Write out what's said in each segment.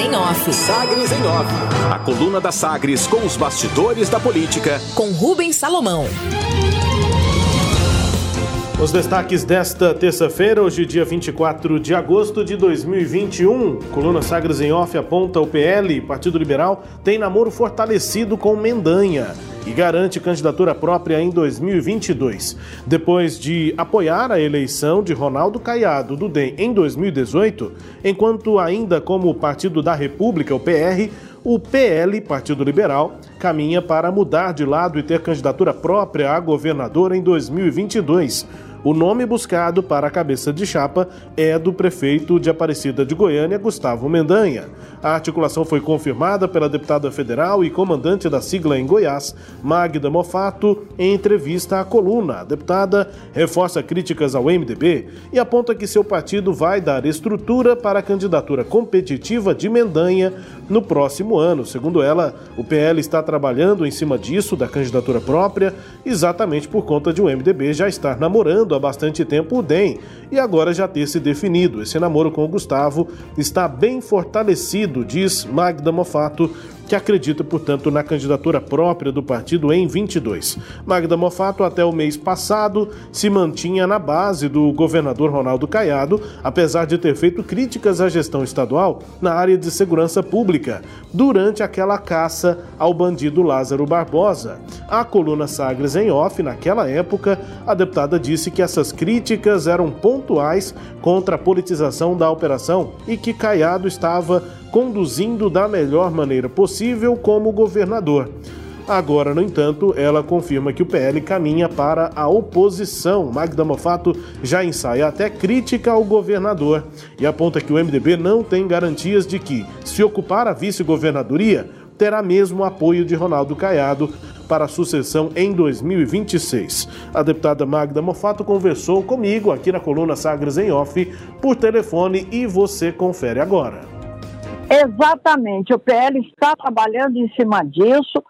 em Off. Sagres em Off. A coluna da Sagres com os bastidores da política. Com Rubens Salomão. Os destaques desta terça-feira, hoje, dia 24 de agosto de 2021. Coluna Sagres em Off aponta o PL, Partido Liberal, tem namoro fortalecido com Mendanha e garante candidatura própria em 2022. Depois de apoiar a eleição de Ronaldo Caiado do DEM em 2018, enquanto ainda como Partido da República, o PR, o PL, Partido Liberal, caminha para mudar de lado e ter candidatura própria a governador em 2022. O nome buscado para a cabeça de chapa é do prefeito de Aparecida de Goiânia, Gustavo Mendanha. A articulação foi confirmada pela deputada federal e comandante da sigla em Goiás, Magda Mofato, em entrevista à coluna. A deputada reforça críticas ao MDB e aponta que seu partido vai dar estrutura para a candidatura competitiva de Mendanha no próximo ano. Segundo ela, o PL está trabalhando em cima disso, da candidatura própria, exatamente por conta de o MDB já estar namorando há bastante tempo o DEM e agora já ter se definido. Esse namoro com o Gustavo está bem fortalecido, diz Magda Mofato, que acredita, portanto, na candidatura própria do partido em 22. Magda Mofato, até o mês passado, se mantinha na base do governador Ronaldo Caiado, apesar de ter feito críticas à gestão estadual na área de segurança pública, durante aquela caça ao bandido Lázaro Barbosa. A coluna Sagres em off, naquela época, a deputada disse que essas críticas eram pontuais contra a politização da operação e que Caiado estava conduzindo da melhor maneira possível como governador. Agora, no entanto, ela confirma que o PL caminha para a oposição. Magda Mofato já ensaia até crítica ao governador e aponta que o MDB não tem garantias de que, se ocupar a vice-governadoria, terá mesmo apoio de Ronaldo Caiado para a sucessão em 2026. A deputada Magda Mofato conversou comigo aqui na coluna Sagres em Off por telefone e você confere agora. Exatamente, o PL está trabalhando em cima disso,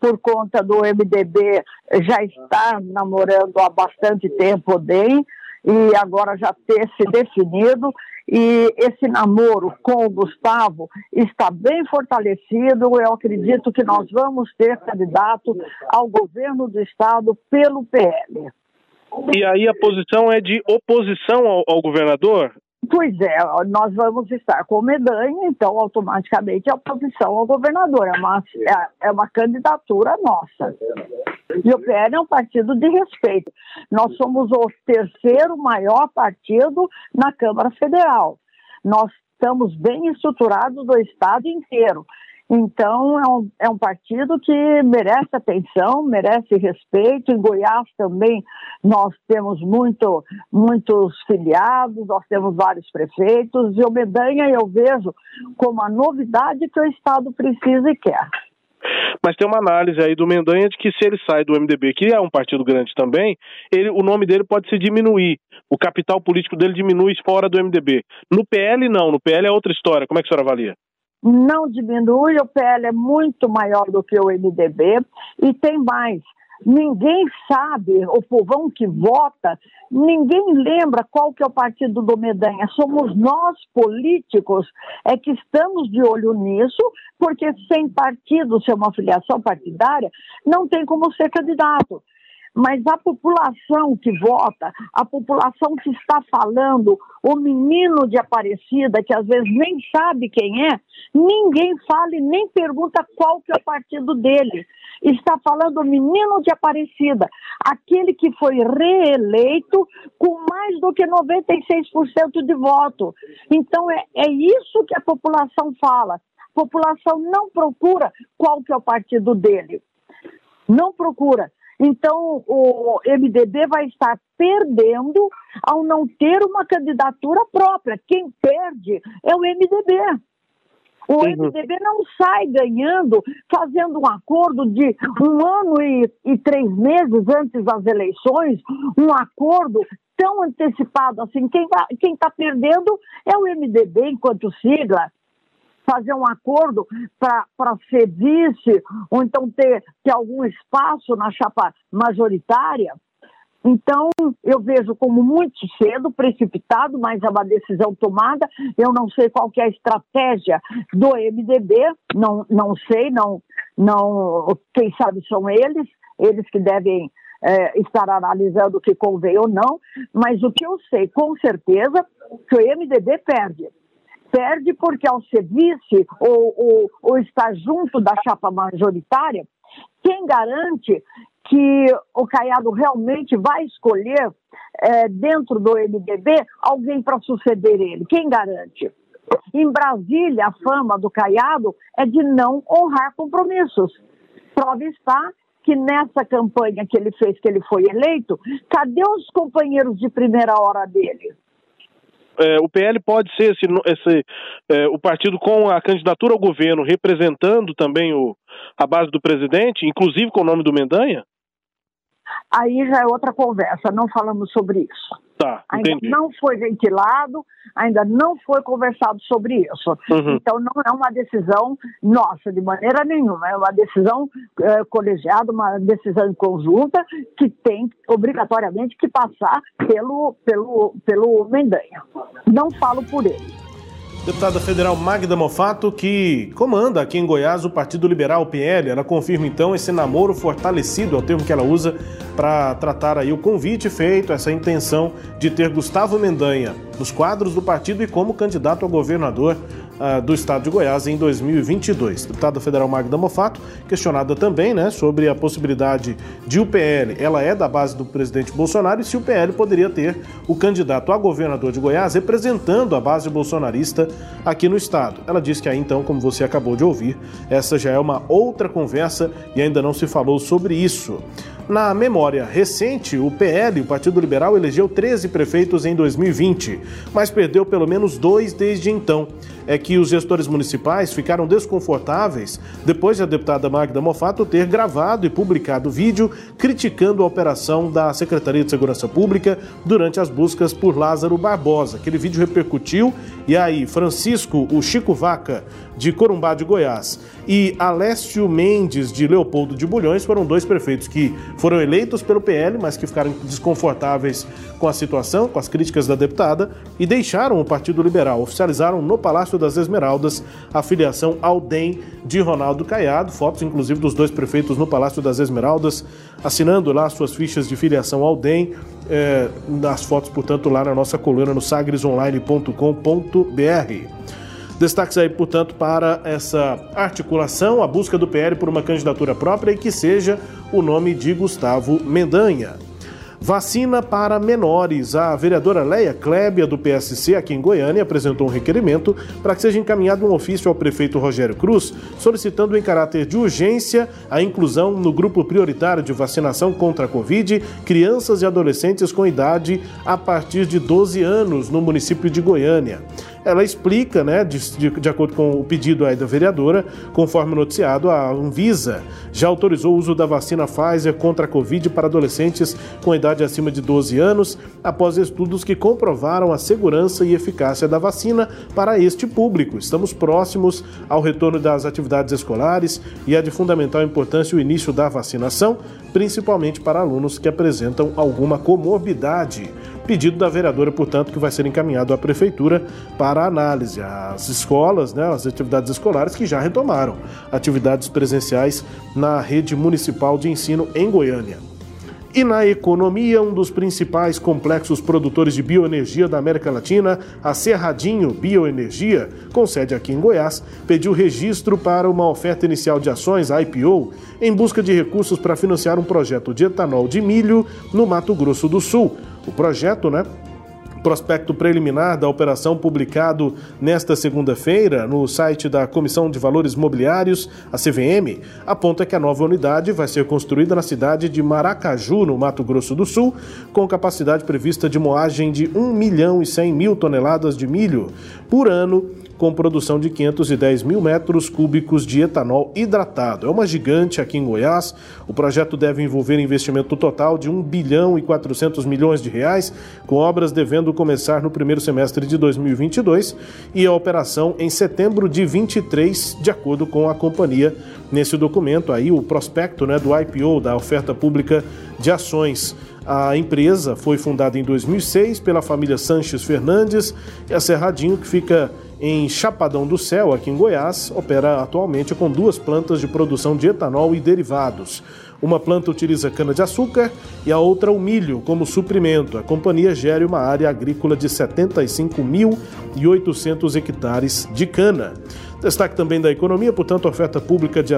por conta do MDB já estar namorando há bastante tempo o DEM, e agora já ter se definido, e esse namoro com o Gustavo está bem fortalecido. Eu acredito que nós vamos ter candidato ao governo do estado pelo PL. E aí a posição é de oposição ao, ao governador? Pois é, nós vamos estar com Medanha, então automaticamente a oposição ao governador. É uma, é, é uma candidatura nossa. E o PL é um partido de respeito. Nós somos o terceiro maior partido na Câmara Federal. Nós estamos bem estruturados do Estado inteiro. Então, é um, é um partido que merece atenção, merece respeito. Em Goiás também nós temos muito, muitos filiados, nós temos vários prefeitos, e o Medanha eu vejo como a novidade que o Estado precisa e quer. Mas tem uma análise aí do Mendanha de que se ele sai do MDB, que é um partido grande também, ele, o nome dele pode se diminuir. O capital político dele diminui fora do MDB. No PL, não. No PL é outra história. Como é que a senhora avalia? Não diminui, o PL é muito maior do que o MDB e tem mais. Ninguém sabe, o povão que vota, ninguém lembra qual que é o partido do Medanha. Somos nós, políticos, é que estamos de olho nisso, porque sem partido, sem uma filiação partidária, não tem como ser candidato mas a população que vota, a população que está falando, o menino de Aparecida, que às vezes nem sabe quem é, ninguém fala e nem pergunta qual que é o partido dele. Está falando o menino de Aparecida, aquele que foi reeleito com mais do que 96% de voto. Então é, é isso que a população fala. A população não procura qual que é o partido dele. Não procura. Então, o MDB vai estar perdendo ao não ter uma candidatura própria. Quem perde é o MDB. O uhum. MDB não sai ganhando fazendo um acordo de um ano e, e três meses antes das eleições, um acordo tão antecipado assim. Quem está perdendo é o MDB enquanto sigla fazer um acordo para ser vice, ou então ter, ter algum espaço na chapa majoritária, Então, eu vejo como muito cedo, precipitado, mas é uma decisão tomada. Eu não sei qual é a estratégia do MDB, não, não sei, não, não, quem sabe são eles, eles que devem é, estar analisando o que convém ou não, mas o que eu sei com certeza que o MDB perde. Perde porque ao ser vice ou, ou, ou estar junto da chapa majoritária, quem garante que o Caiado realmente vai escolher é, dentro do MDB alguém para suceder ele? Quem garante? Em Brasília, a fama do Caiado é de não honrar compromissos. Prova está que nessa campanha que ele fez, que ele foi eleito, cadê os companheiros de primeira hora dele? É, o PL pode ser esse, esse é, o partido com a candidatura ao governo representando também o, a base do presidente, inclusive com o nome do Mendanha? Aí já é outra conversa, não falamos sobre isso. Tá, ainda não foi ventilado, ainda não foi conversado sobre isso. Uhum. Então não é uma decisão nossa, de maneira nenhuma, é uma decisão é, colegiada, uma decisão conjunta que tem obrigatoriamente que passar pelo, pelo, pelo Mendanha. Não falo por ele. Deputada federal Magda Mofato, que comanda aqui em Goiás o Partido Liberal PL, ela confirma então esse namoro fortalecido, é o termo que ela usa para tratar aí o convite feito, essa intenção de ter Gustavo Mendanha nos quadros do partido e como candidato a governador do estado de Goiás em 2022. Deputada federal Magda Mofato, questionada também né, sobre a possibilidade de o PL, ela é da base do presidente Bolsonaro, e se o PL poderia ter o candidato a governador de Goiás representando a base bolsonarista aqui no estado. Ela disse que aí então, como você acabou de ouvir, essa já é uma outra conversa e ainda não se falou sobre isso. Na memória recente, o PL, o Partido Liberal, elegeu 13 prefeitos em 2020, mas perdeu pelo menos dois desde então. É que os gestores municipais ficaram desconfortáveis depois de a deputada Magda Mofato ter gravado e publicado vídeo criticando a operação da Secretaria de Segurança Pública durante as buscas por Lázaro Barbosa. Aquele vídeo repercutiu e aí Francisco, o Chico Vaca, de Corumbá de Goiás, e Alessio Mendes de Leopoldo de Bulhões foram dois prefeitos que foram eleitos pelo PL, mas que ficaram desconfortáveis com a situação, com as críticas da deputada e deixaram o Partido Liberal. Oficializaram no Palácio das Esmeraldas a filiação ao DEM de Ronaldo Caiado, fotos inclusive dos dois prefeitos no Palácio das Esmeraldas, assinando lá suas fichas de filiação ao DEM. É, nas fotos, portanto, lá na nossa coluna no sagresonline.com.br. Destaques aí, portanto, para essa articulação, a busca do PL por uma candidatura própria e que seja o nome de Gustavo Mendanha. Vacina para menores. A vereadora Leia Klebia, do PSC, aqui em Goiânia, apresentou um requerimento para que seja encaminhado um ofício ao prefeito Rogério Cruz, solicitando em caráter de urgência a inclusão no grupo prioritário de vacinação contra a Covid crianças e adolescentes com idade a partir de 12 anos no município de Goiânia ela explica, né, de, de, de, acordo com o pedido aí da vereadora, conforme noticiado, a Anvisa já autorizou o uso da vacina Pfizer contra a Covid para adolescentes com idade acima de 12 anos, após estudos que comprovaram a segurança e eficácia da vacina para este público. Estamos próximos ao retorno das atividades escolares e é de fundamental importância o início da vacinação, principalmente para alunos que apresentam alguma comorbidade. Pedido da vereadora, portanto, que vai ser encaminhado à prefeitura para análise. As escolas, né, as atividades escolares que já retomaram atividades presenciais na rede municipal de ensino em Goiânia. E na economia, um dos principais complexos produtores de bioenergia da América Latina, a Cerradinho Bioenergia, com sede aqui em Goiás, pediu registro para uma oferta inicial de ações, IPO, em busca de recursos para financiar um projeto de etanol de milho no Mato Grosso do Sul. O projeto, né, prospecto preliminar da operação publicado nesta segunda-feira no site da Comissão de Valores Mobiliários, a CVM, aponta que a nova unidade vai ser construída na cidade de Maracaju, no Mato Grosso do Sul, com capacidade prevista de moagem de 1 milhão e 100 mil toneladas de milho por ano com produção de 510 mil metros cúbicos de etanol hidratado. É uma gigante aqui em Goiás. O projeto deve envolver investimento total de 1 bilhão e 400 milhões de reais, com obras devendo começar no primeiro semestre de 2022 e a operação em setembro de 23, de acordo com a companhia. Nesse documento aí, o prospecto né, do IPO, da oferta pública de ações A empresa foi fundada em 2006 pela família Sanches Fernandes e a Cerradinho, que fica em Chapadão do Céu, aqui em Goiás, opera atualmente com duas plantas de produção de etanol e derivados. Uma planta utiliza cana-de-açúcar e a outra o milho como suprimento. A companhia gere uma área agrícola de 75.800 hectares de cana. Destaque também da economia, portanto, oferta pública de,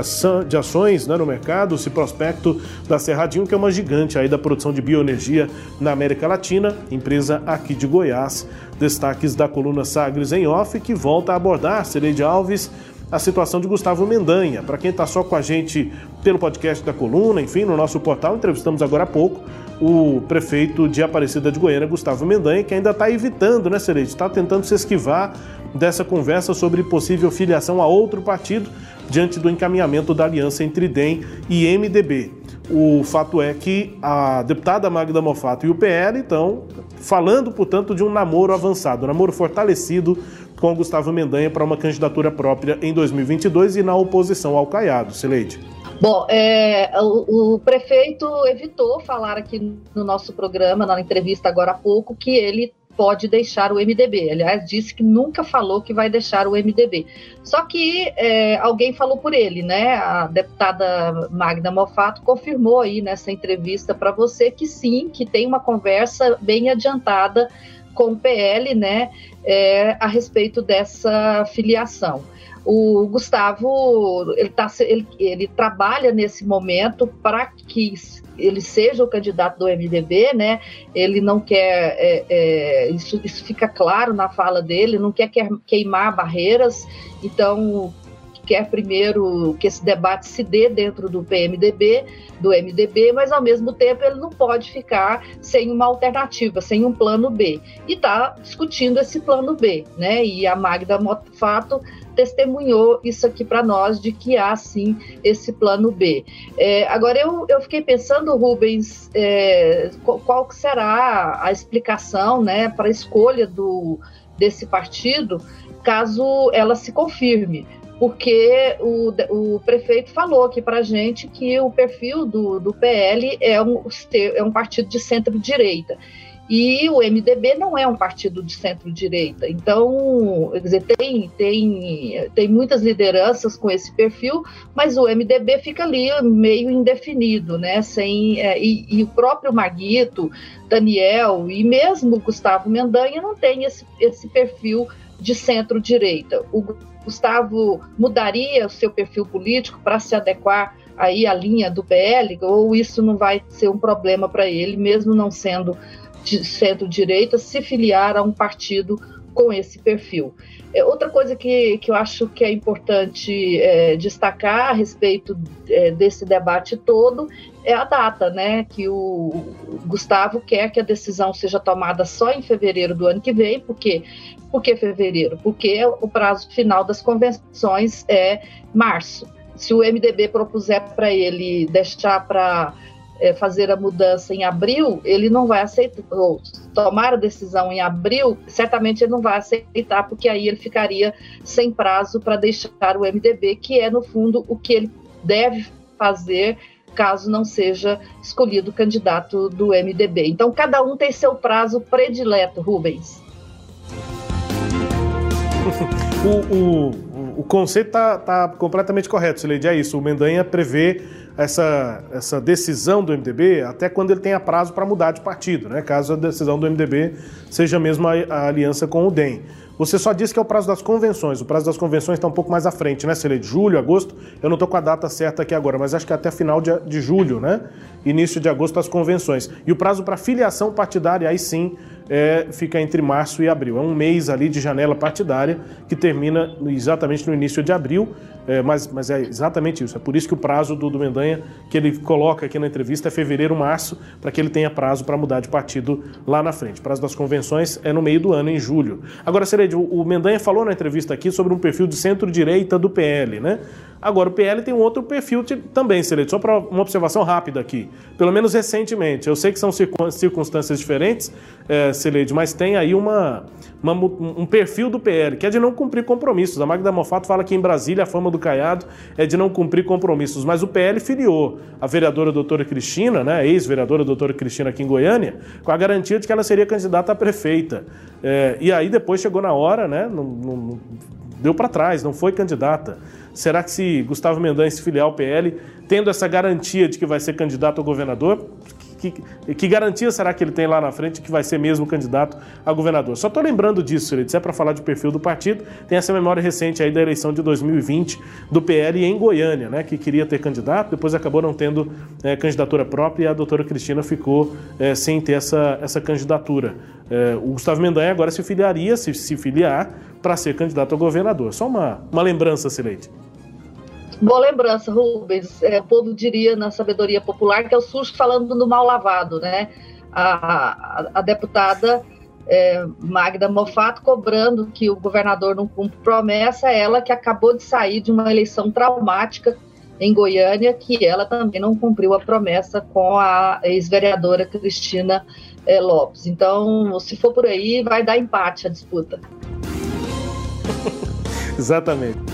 de ações né, no mercado, se prospecto da Cerradinho, que é uma gigante aí da produção de bioenergia na América Latina, empresa aqui de Goiás. Destaques da coluna Sagres em Off, que volta a abordar, Cileide Alves, a situação de Gustavo Mendanha. Para quem está só com a gente pelo podcast da coluna, enfim, no nosso portal, entrevistamos agora há pouco o prefeito de Aparecida de Goiânia, Gustavo Mendanha, que ainda está evitando, né, Cereide? Está tentando se esquivar dessa conversa sobre possível filiação a outro partido diante do encaminhamento da aliança entre DEM e MDB. O fato é que a deputada Magda Mofato e o PL estão falando, portanto, de um namoro avançado, um namoro fortalecido com Gustavo Mendanha para uma candidatura própria em 2022 e na oposição ao Caiado. Sileide. Bom, é, o, o, prefeito evitou falar aqui no nosso programa, na entrevista agora há pouco, que ele pode deixar o MDB. Aliás, disse que nunca falou que vai deixar o MDB. Só que é, alguém falou por ele, né? A deputada Magda Mofato confirmou aí nessa entrevista para você que sim, que tem uma conversa bem adiantada com o PL, né, é, a respeito dessa filiação. O Gustavo ele, tá, ele, ele trabalha nesse momento para que ele seja o candidato do MDB, né? Ele não quer, é, é, isso, isso, fica claro na fala dele, não quer queimar barreiras, então quer primeiro que esse debate se dê dentro do PMDB, do MDB, mas ao mesmo tempo ele não pode ficar sem uma alternativa, sem um plano B. E está discutindo esse plano B, né? E a Magda Mofato testemunhou isso aqui para nós de que há sim esse plano B. É, agora eu, eu fiquei pensando, Rubens, é, qual será a explicação né, para a escolha do, desse partido caso ela se confirme porque o, o prefeito falou aqui para gente que o perfil do, do PL é um, é um partido de centro-direita. E o MDB não é um partido de centro-direita. Então, quer dizer, tem, tem, tem muitas lideranças com esse perfil, mas o MDB fica ali meio indefinido, né? Sem, é, e, e, o próprio Maguito, Daniel e mesmo Gustavo Mendanha não tem esse, esse perfil de centro-direita. O Gustavo mudaria o seu perfil político para se adequar aí à linha do PL, ou isso não vai ser um problema para ele, mesmo não sendo de centro-direita, se filiar a um partido com esse perfil. É, outra coisa que, que eu acho que é importante é, destacar a respeito é, desse debate todo é a data, né? Que o Gustavo quer que a decisão seja tomada só em fevereiro do ano que vem, porque por que fevereiro? Porque o prazo final das convenções é março. Se o MDB propuser para ele deixar para é, fazer a mudança em abril, ele não vai aceitar, ou tomar a decisão em abril, certamente ele não vai aceitar, porque aí ele ficaria sem prazo para deixar o MDB, que é, no fundo, o que ele deve fazer caso não seja escolhido candidato do MDB. Então, cada um tem seu prazo predileto, Rubens. o, o, o conceito está tá completamente correto, Sileide. É isso. O Mendanha prevê essa, essa decisão do MDB até quando ele tenha prazo para mudar de partido, né? caso a decisão do MDB seja mesmo a, a aliança com o DEM. Você só disse que é o prazo das convenções. O prazo das convenções está um pouco mais à frente, né, de Julho, agosto. Eu não estou com a data certa aqui agora, mas acho que é até final de, de julho, né? Início de agosto as convenções. E o prazo para filiação partidária, aí sim, é, fica entre março e abril. É um mês ali de janela partidária que termina exatamente no início de abril, é, mas, mas é exatamente isso. É por isso que o prazo do, do Mendanha, que ele coloca aqui na entrevista, é fevereiro, março, para que ele tenha prazo para mudar de partido lá na frente. O prazo das convenções é no meio do ano, em julho. Agora, Sereide, o Mendanha falou na entrevista aqui sobre um perfil de centro-direita do PL, né? Agora, o PL tem um outro perfil também, Celeste, só para uma observação rápida aqui. Pelo menos recentemente. Eu sei que são circunstâncias diferentes, é, Mas tem aí uma, uma, um perfil do PL, que é de não cumprir compromissos. A Magda Mofato fala que em Brasília a fama do Caiado é de não cumprir compromissos, mas o PL filiou a vereadora doutora Cristina, né, ex-vereadora doutora Cristina aqui em Goiânia, com a garantia de que ela seria candidata a prefeita. É, e aí depois chegou na hora, né, não, não, deu para trás, não foi candidata. Será que se Gustavo Mendanha se filiar ao PL, tendo essa garantia de que vai ser candidato a governador, que, que, garantia será que ele tem lá na frente que vai ser mesmo candidato a governador? Só estou lembrando disso, ele é para falar de perfil do partido, tem essa memória recente aí da eleição de 2020 do PL em Goiânia, né, que queria ter candidato, depois acabou não tendo é, candidatura própria e a doutora Cristina ficou é, sem ter essa, essa candidatura. É, o Gustavo Mendanha agora se filiaria, se, se filiar, para ser candidato a governador. Só uma, uma lembrança, Sileide. Boa lembrança, Rubens. É, o povo diria na sabedoria popular que é o sujo falando do mal lavado, né? A, a, a deputada é, Magda Mofato cobrando que o governador não cumpre promessa, ela que acabou de sair de uma eleição traumática em Goiânia, que ela também não cumpriu a promessa com a ex-vereadora Cristina é, Lopes. Então, se for por aí, vai dar empate a disputa. Exatamente